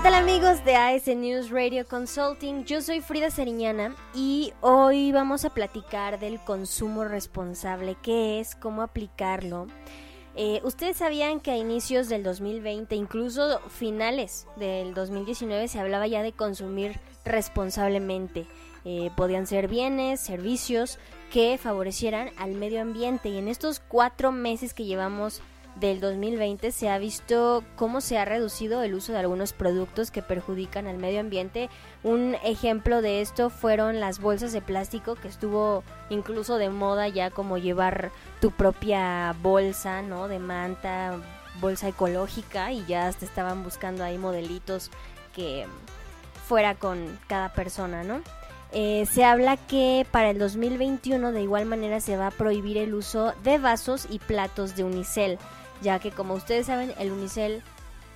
¿Qué tal amigos de AS News Radio Consulting? Yo soy Frida Seriñana y hoy vamos a platicar del consumo responsable, qué es, cómo aplicarlo. Eh, Ustedes sabían que a inicios del 2020, incluso finales del 2019, se hablaba ya de consumir responsablemente. Eh, podían ser bienes, servicios que favorecieran al medio ambiente y en estos cuatro meses que llevamos del 2020 se ha visto cómo se ha reducido el uso de algunos productos que perjudican al medio ambiente. Un ejemplo de esto fueron las bolsas de plástico que estuvo incluso de moda ya como llevar tu propia bolsa, ¿no? De manta, bolsa ecológica y ya hasta estaban buscando ahí modelitos que fuera con cada persona, ¿no? Eh, se habla que para el 2021 de igual manera se va a prohibir el uso de vasos y platos de unicel ya que como ustedes saben el unicel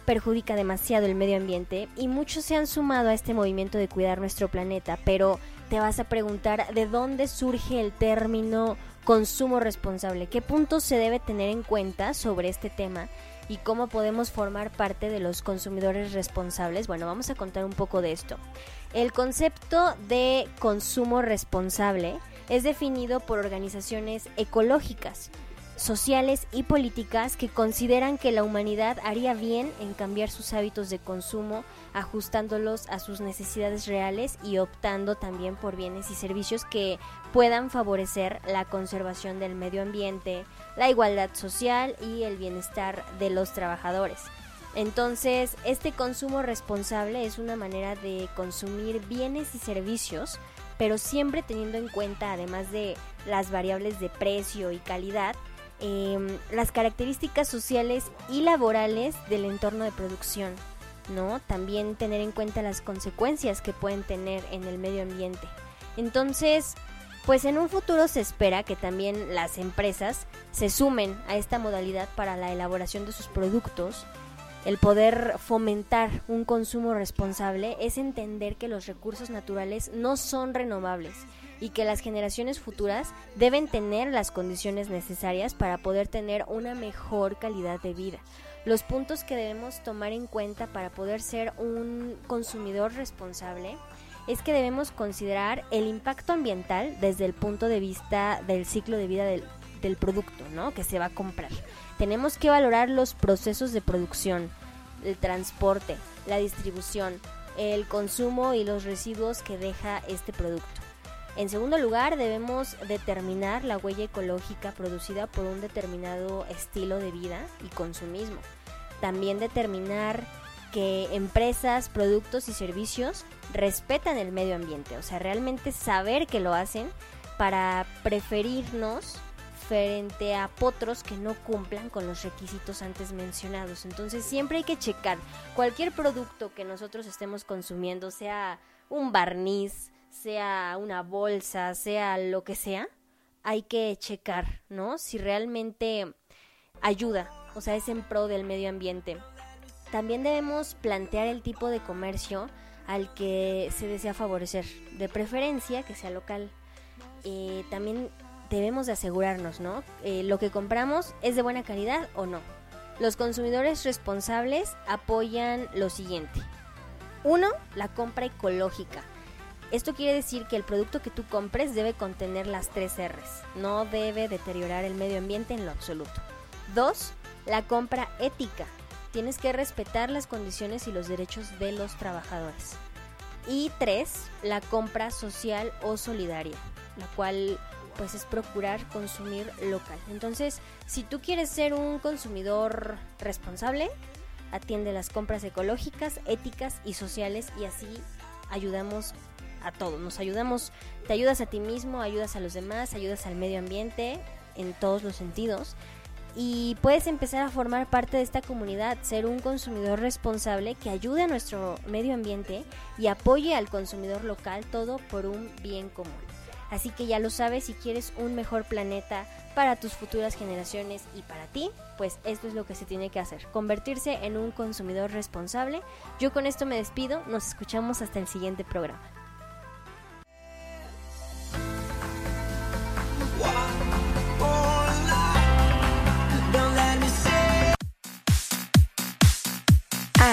perjudica demasiado el medio ambiente y muchos se han sumado a este movimiento de cuidar nuestro planeta, pero te vas a preguntar de dónde surge el término consumo responsable, qué puntos se debe tener en cuenta sobre este tema y cómo podemos formar parte de los consumidores responsables. Bueno, vamos a contar un poco de esto. El concepto de consumo responsable es definido por organizaciones ecológicas sociales y políticas que consideran que la humanidad haría bien en cambiar sus hábitos de consumo, ajustándolos a sus necesidades reales y optando también por bienes y servicios que puedan favorecer la conservación del medio ambiente, la igualdad social y el bienestar de los trabajadores. Entonces, este consumo responsable es una manera de consumir bienes y servicios, pero siempre teniendo en cuenta, además de las variables de precio y calidad, Em, las características sociales y laborales del entorno de producción, ¿no? También tener en cuenta las consecuencias que pueden tener en el medio ambiente. Entonces, pues en un futuro se espera que también las empresas se sumen a esta modalidad para la elaboración de sus productos. El poder fomentar un consumo responsable es entender que los recursos naturales no son renovables y que las generaciones futuras deben tener las condiciones necesarias para poder tener una mejor calidad de vida. Los puntos que debemos tomar en cuenta para poder ser un consumidor responsable es que debemos considerar el impacto ambiental desde el punto de vista del ciclo de vida del, producto ¿no? que se va a comprar. Tenemos que valorar los procesos de producción, el transporte, la distribución, el consumo y los residuos que deja este producto. En segundo lugar, debemos determinar la huella ecológica producida por un determinado estilo de vida y consumismo. También determinar que empresas, productos y servicios respetan el medio ambiente, o sea, realmente saber que lo hacen para preferirnos frente a potros que no cumplan con los requisitos antes mencionados. Entonces siempre hay que checar cualquier producto que nosotros estemos consumiendo, sea un barniz, sea una bolsa, sea lo que sea, hay que checar, ¿no? Si realmente ayuda, o sea, es en pro del medio ambiente. También debemos plantear el tipo de comercio al que se desea favorecer, de preferencia que sea local. Eh, también debemos de asegurarnos, ¿no? Eh, lo que compramos es de buena calidad o no. Los consumidores responsables apoyan lo siguiente. Uno, la compra ecológica. Esto quiere decir que el producto que tú compres debe contener las tres R's. No debe deteriorar el medio ambiente en lo absoluto. Dos, la compra ética. Tienes que respetar las condiciones y los derechos de los trabajadores. Y tres, la compra social o solidaria, la cual pues es procurar consumir local. Entonces, si tú quieres ser un consumidor responsable, atiende las compras ecológicas, éticas y sociales y así ayudamos a todos. Nos ayudamos, te ayudas a ti mismo, ayudas a los demás, ayudas al medio ambiente en todos los sentidos y puedes empezar a formar parte de esta comunidad, ser un consumidor responsable que ayude a nuestro medio ambiente y apoye al consumidor local, todo por un bien común. Así que ya lo sabes, si quieres un mejor planeta para tus futuras generaciones y para ti, pues esto es lo que se tiene que hacer, convertirse en un consumidor responsable. Yo con esto me despido, nos escuchamos hasta el siguiente programa.